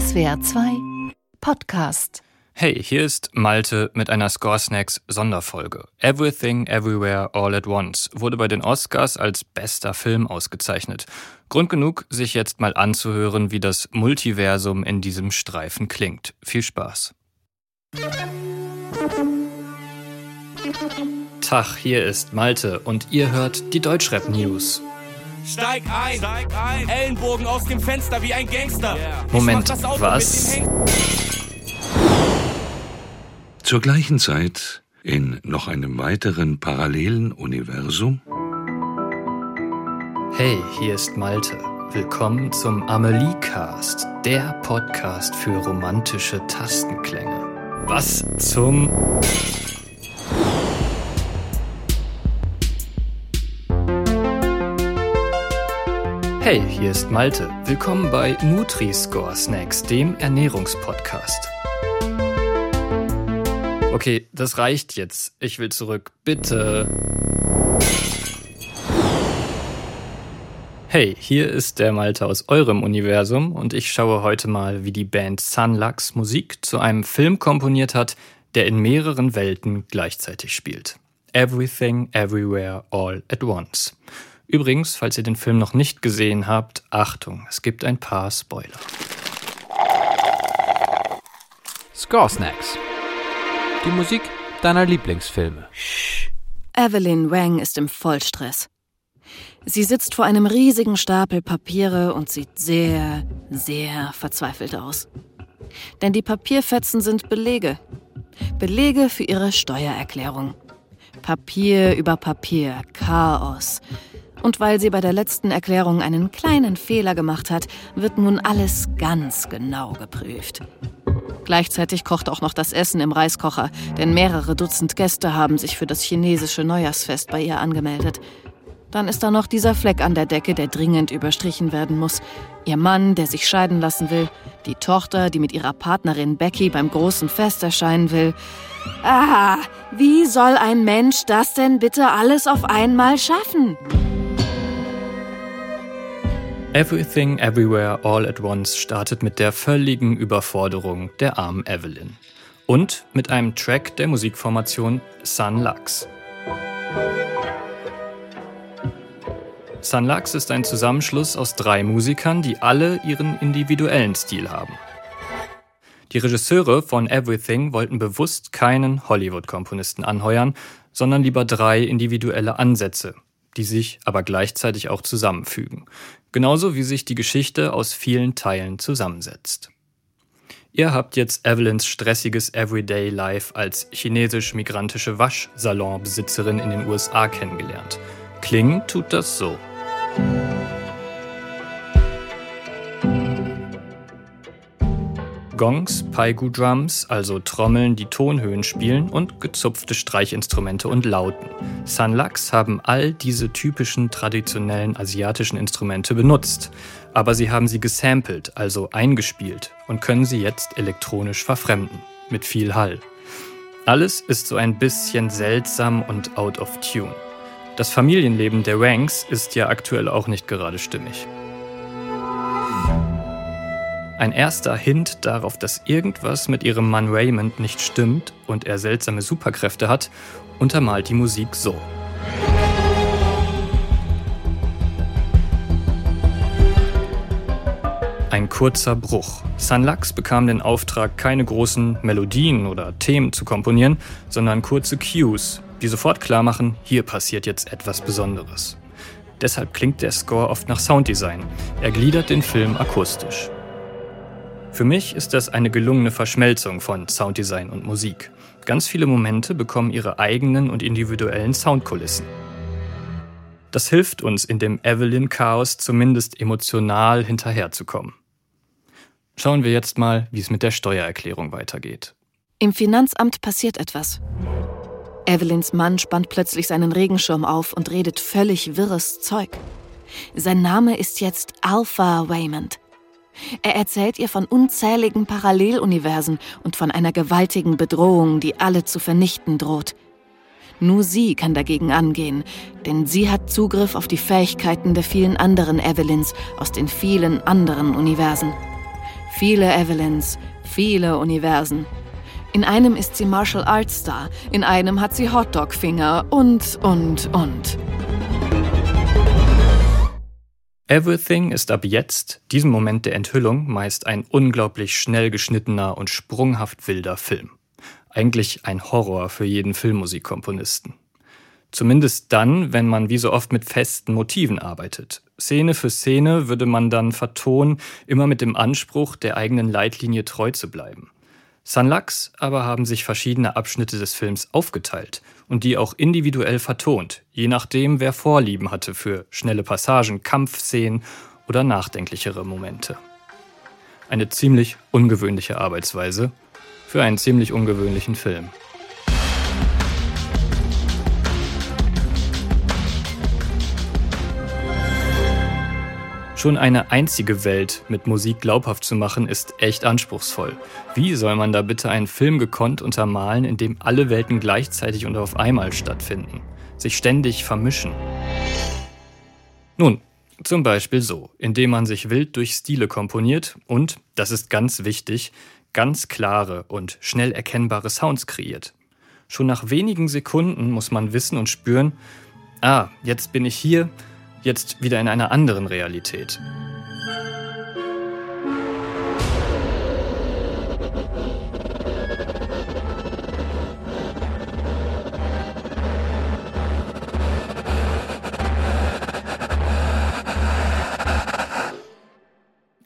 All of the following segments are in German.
SWR 2 Podcast. Hey, hier ist Malte mit einer Score Snacks Sonderfolge. Everything Everywhere All at Once wurde bei den Oscars als bester Film ausgezeichnet. Grund genug, sich jetzt mal anzuhören, wie das Multiversum in diesem Streifen klingt. Viel Spaß. Tag, hier ist Malte und ihr hört die Deutschrap News. Steig ein, Steig ein. Ellenbogen aus dem Fenster wie ein Gangster. Yeah. Moment, was? Zur gleichen Zeit in noch einem weiteren parallelen Universum? Hey, hier ist Malte. Willkommen zum Amelie-Cast, der Podcast für romantische Tastenklänge. Was zum... Hey, hier ist Malte. Willkommen bei Nutri-Score Snacks, dem Ernährungspodcast. Okay, das reicht jetzt. Ich will zurück. Bitte. Hey, hier ist der Malte aus eurem Universum und ich schaue heute mal, wie die Band Sunlux Musik zu einem Film komponiert hat, der in mehreren Welten gleichzeitig spielt. Everything, Everywhere, All at Once. Übrigens, falls ihr den Film noch nicht gesehen habt, Achtung, es gibt ein paar Spoiler. Score Snacks. Die Musik deiner Lieblingsfilme. Evelyn Wang ist im Vollstress. Sie sitzt vor einem riesigen Stapel Papiere und sieht sehr, sehr verzweifelt aus. Denn die Papierfetzen sind Belege. Belege für ihre Steuererklärung. Papier über Papier, Chaos. Und weil sie bei der letzten Erklärung einen kleinen Fehler gemacht hat, wird nun alles ganz genau geprüft. Gleichzeitig kocht auch noch das Essen im Reiskocher, denn mehrere Dutzend Gäste haben sich für das chinesische Neujahrsfest bei ihr angemeldet. Dann ist da noch dieser Fleck an der Decke, der dringend überstrichen werden muss. Ihr Mann, der sich scheiden lassen will. Die Tochter, die mit ihrer Partnerin Becky beim großen Fest erscheinen will. Ah, wie soll ein Mensch das denn bitte alles auf einmal schaffen? Everything Everywhere All at Once startet mit der völligen Überforderung der armen Evelyn. Und mit einem Track der Musikformation Sun Lux. Sun Lux ist ein Zusammenschluss aus drei Musikern, die alle ihren individuellen Stil haben. Die Regisseure von Everything wollten bewusst keinen Hollywood-Komponisten anheuern, sondern lieber drei individuelle Ansätze, die sich aber gleichzeitig auch zusammenfügen, genauso wie sich die Geschichte aus vielen Teilen zusammensetzt. Ihr habt jetzt Evelyns stressiges Everyday Life als chinesisch-migrantische Waschsalonbesitzerin in den USA kennengelernt. Klingen tut das so. Gongs, Paigu-Drums, also Trommeln, die Tonhöhen spielen und gezupfte Streichinstrumente und Lauten. Sanlaks haben all diese typischen traditionellen asiatischen Instrumente benutzt, aber sie haben sie gesampelt, also eingespielt und können sie jetzt elektronisch verfremden, mit viel Hall. Alles ist so ein bisschen seltsam und out of tune. Das Familienleben der Wangs ist ja aktuell auch nicht gerade stimmig. Ein erster Hint darauf, dass irgendwas mit ihrem Mann Raymond nicht stimmt und er seltsame Superkräfte hat, untermalt die Musik so. Ein kurzer Bruch. Sunlux bekam den Auftrag, keine großen Melodien oder Themen zu komponieren, sondern kurze Cues, die sofort klar machen, hier passiert jetzt etwas Besonderes. Deshalb klingt der Score oft nach Sounddesign. Er gliedert den Film akustisch. Für mich ist das eine gelungene Verschmelzung von Sounddesign und Musik. Ganz viele Momente bekommen ihre eigenen und individuellen Soundkulissen. Das hilft uns in dem Evelyn-Chaos zumindest emotional hinterherzukommen. Schauen wir jetzt mal, wie es mit der Steuererklärung weitergeht. Im Finanzamt passiert etwas. Evelyns Mann spannt plötzlich seinen Regenschirm auf und redet völlig wirres Zeug. Sein Name ist jetzt Alpha Waymond. Er erzählt ihr von unzähligen Paralleluniversen und von einer gewaltigen Bedrohung, die alle zu vernichten droht. Nur sie kann dagegen angehen, denn sie hat Zugriff auf die Fähigkeiten der vielen anderen Evelyns aus den vielen anderen Universen. Viele Evelyns, viele Universen. In einem ist sie Martial Arts Star, in einem hat sie Hotdog-Finger und, und, und. Everything ist ab jetzt, diesem Moment der Enthüllung, meist ein unglaublich schnell geschnittener und sprunghaft wilder Film. Eigentlich ein Horror für jeden Filmmusikkomponisten. Zumindest dann, wenn man wie so oft mit festen Motiven arbeitet. Szene für Szene würde man dann vertonen, immer mit dem Anspruch, der eigenen Leitlinie treu zu bleiben. Sunlux aber haben sich verschiedene Abschnitte des Films aufgeteilt und die auch individuell vertont, je nachdem, wer Vorlieben hatte für schnelle Passagen, Kampfszenen oder nachdenklichere Momente. Eine ziemlich ungewöhnliche Arbeitsweise für einen ziemlich ungewöhnlichen Film. Schon eine einzige Welt mit Musik glaubhaft zu machen, ist echt anspruchsvoll. Wie soll man da bitte einen Film gekonnt untermalen, in dem alle Welten gleichzeitig und auf einmal stattfinden, sich ständig vermischen? Nun, zum Beispiel so, indem man sich wild durch Stile komponiert und, das ist ganz wichtig, ganz klare und schnell erkennbare Sounds kreiert. Schon nach wenigen Sekunden muss man wissen und spüren, ah, jetzt bin ich hier, jetzt wieder in einer anderen Realität.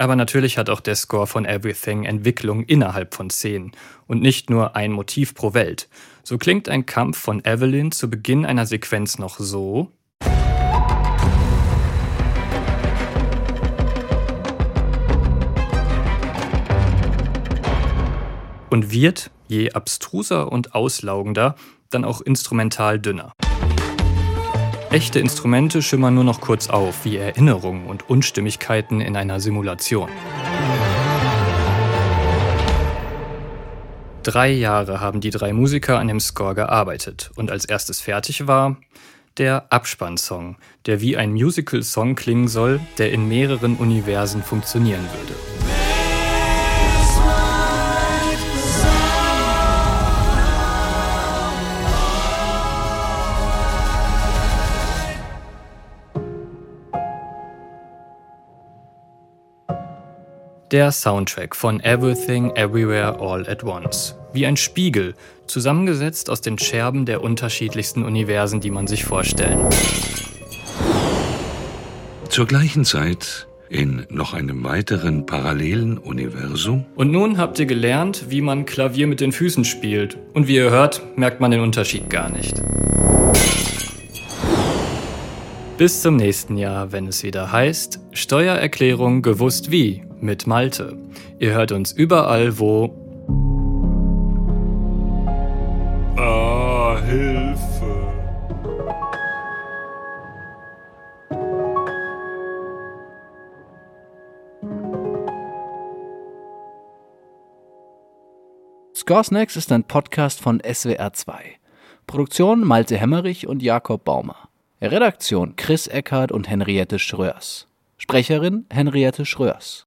Aber natürlich hat auch der Score von Everything Entwicklung innerhalb von Szenen und nicht nur ein Motiv pro Welt. So klingt ein Kampf von Evelyn zu Beginn einer Sequenz noch so. Und wird, je abstruser und auslaugender, dann auch instrumental dünner. Echte Instrumente schimmern nur noch kurz auf, wie Erinnerungen und Unstimmigkeiten in einer Simulation. Drei Jahre haben die drei Musiker an dem Score gearbeitet und als erstes fertig war der Abspannsong, der wie ein Musical-Song klingen soll, der in mehreren Universen funktionieren würde. Der Soundtrack von Everything Everywhere All at Once. Wie ein Spiegel, zusammengesetzt aus den Scherben der unterschiedlichsten Universen, die man sich vorstellen. Zur gleichen Zeit in noch einem weiteren parallelen Universum. Und nun habt ihr gelernt, wie man Klavier mit den Füßen spielt. Und wie ihr hört, merkt man den Unterschied gar nicht. Bis zum nächsten Jahr, wenn es wieder heißt Steuererklärung gewusst wie mit Malte. Ihr hört uns überall, wo. Ah, Hilfe. Scoresnacks ist ein Podcast von SWR2. Produktion Malte Hemmerich und Jakob Baumer. Redaktion Chris Eckhardt und Henriette Schröers. Sprecherin Henriette Schröers.